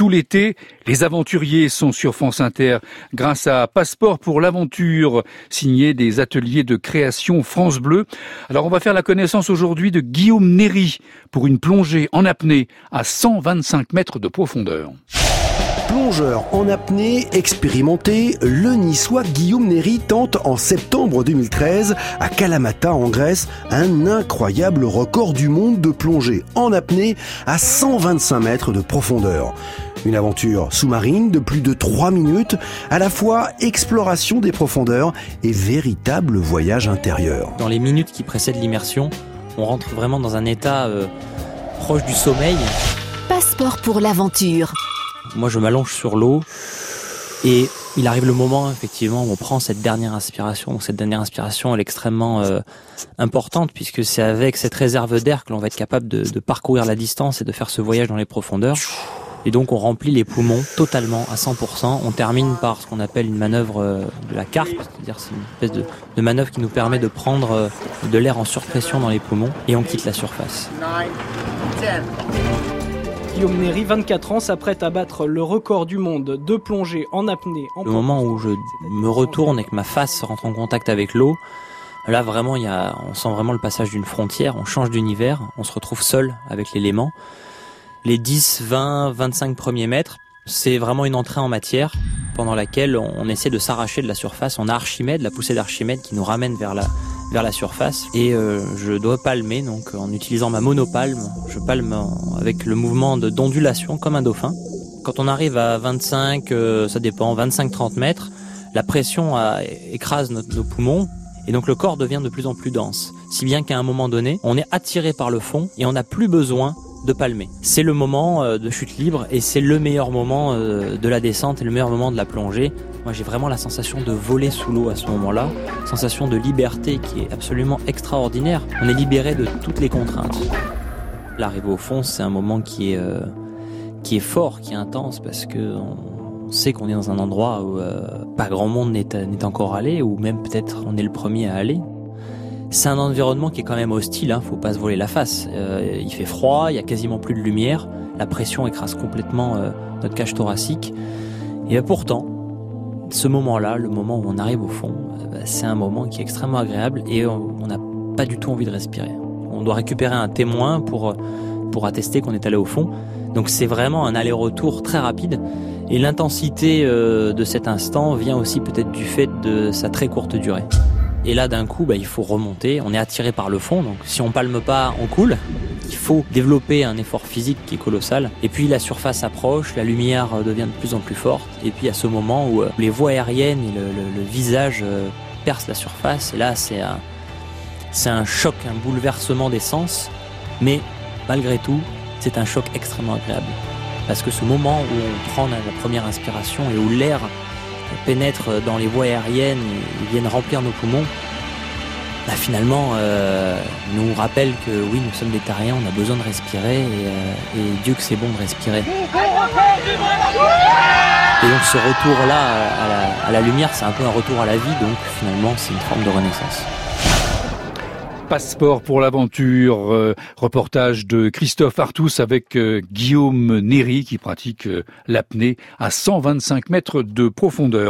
tout l'été. Les aventuriers sont sur France Inter grâce à Passeport pour l'aventure, signé des ateliers de création France Bleu. Alors on va faire la connaissance aujourd'hui de Guillaume Néry pour une plongée en apnée à 125 mètres de profondeur. Plongeur en apnée expérimenté, le niçois Guillaume Néry tente en septembre 2013 à Kalamata en Grèce un incroyable record du monde de plongée en apnée à 125 mètres de profondeur. Une aventure sous-marine de plus de 3 minutes, à la fois exploration des profondeurs et véritable voyage intérieur. Dans les minutes qui précèdent l'immersion, on rentre vraiment dans un état euh, proche du sommeil. Passeport pour l'aventure. Moi, je m'allonge sur l'eau et il arrive le moment, effectivement, où on prend cette dernière inspiration. cette dernière inspiration, est extrêmement euh, importante puisque c'est avec cette réserve d'air que l'on va être capable de, parcourir la distance et de faire ce voyage dans les profondeurs. Et donc, on remplit les poumons totalement à 100%. On termine par ce qu'on appelle une manœuvre euh, de la carpe, c'est-à-dire c'est une espèce de, manœuvre qui nous permet de prendre euh, de l'air en surpression dans les poumons et on quitte la surface. Guillaume Néry, 24 ans, s'apprête à battre le record du monde de plongée en apnée. En le moment où je me retourne et que ma face rentre en contact avec l'eau, là vraiment, il y a, on sent vraiment le passage d'une frontière, on change d'univers, on se retrouve seul avec l'élément. Les 10, 20, 25 premiers mètres, c'est vraiment une entrée en matière pendant laquelle on essaie de s'arracher de la surface. On a Archimède, la poussée d'Archimède qui nous ramène vers la, vers la surface. Et euh, je dois palmer donc en utilisant ma monopalme je palme avec le mouvement d'ondulation comme un dauphin. Quand on arrive à 25 euh, ça dépend 25 30 mètres la pression écrase notre, nos poumons et donc le corps devient de plus en plus dense. Si bien qu'à un moment donné on est attiré par le fond et on n'a plus besoin de palmer. C'est le moment euh, de chute libre et c'est le meilleur moment euh, de la descente et le meilleur moment de la plongée. Moi j'ai vraiment la sensation de voler sous l'eau à ce moment-là, sensation de liberté qui est absolument extraordinaire. On est libéré de toutes les contraintes. L'arrivée au fond c'est un moment qui est, euh, qui est fort, qui est intense parce que on sait qu'on est dans un endroit où euh, pas grand monde n'est encore allé ou même peut-être on est le premier à aller. C'est un environnement qui est quand même hostile, hein, faut pas se voler la face. Euh, il fait froid, il y a quasiment plus de lumière, la pression écrase complètement euh, notre cage thoracique. Et ben pourtant, ce moment-là, le moment où on arrive au fond, ben c'est un moment qui est extrêmement agréable et on n'a pas du tout envie de respirer. On doit récupérer un témoin pour pour attester qu'on est allé au fond. Donc c'est vraiment un aller-retour très rapide. Et l'intensité euh, de cet instant vient aussi peut-être du fait de sa très courte durée. Et là, d'un coup, bah, il faut remonter. On est attiré par le fond. Donc, si on palme pas, on coule. Il faut développer un effort physique qui est colossal. Et puis, la surface approche, la lumière devient de plus en plus forte. Et puis, à ce moment où les voies aériennes et le, visage percent la surface, et là, c'est un, c'est un choc, un bouleversement des sens. Mais malgré tout, c'est un choc extrêmement agréable. Parce que ce moment où on prend la première inspiration et où l'air pénètrent dans les voies aériennes et viennent remplir nos poumons, bah finalement euh, nous rappelle que oui, nous sommes des terriens, on a besoin de respirer et, euh, et Dieu que c'est bon de respirer. Et donc ce retour-là à la lumière, c'est un peu un retour à la vie, donc finalement c'est une forme de renaissance. Passeport pour l'aventure, euh, reportage de Christophe Artus avec euh, Guillaume Néry qui pratique euh, l'apnée à 125 mètres de profondeur.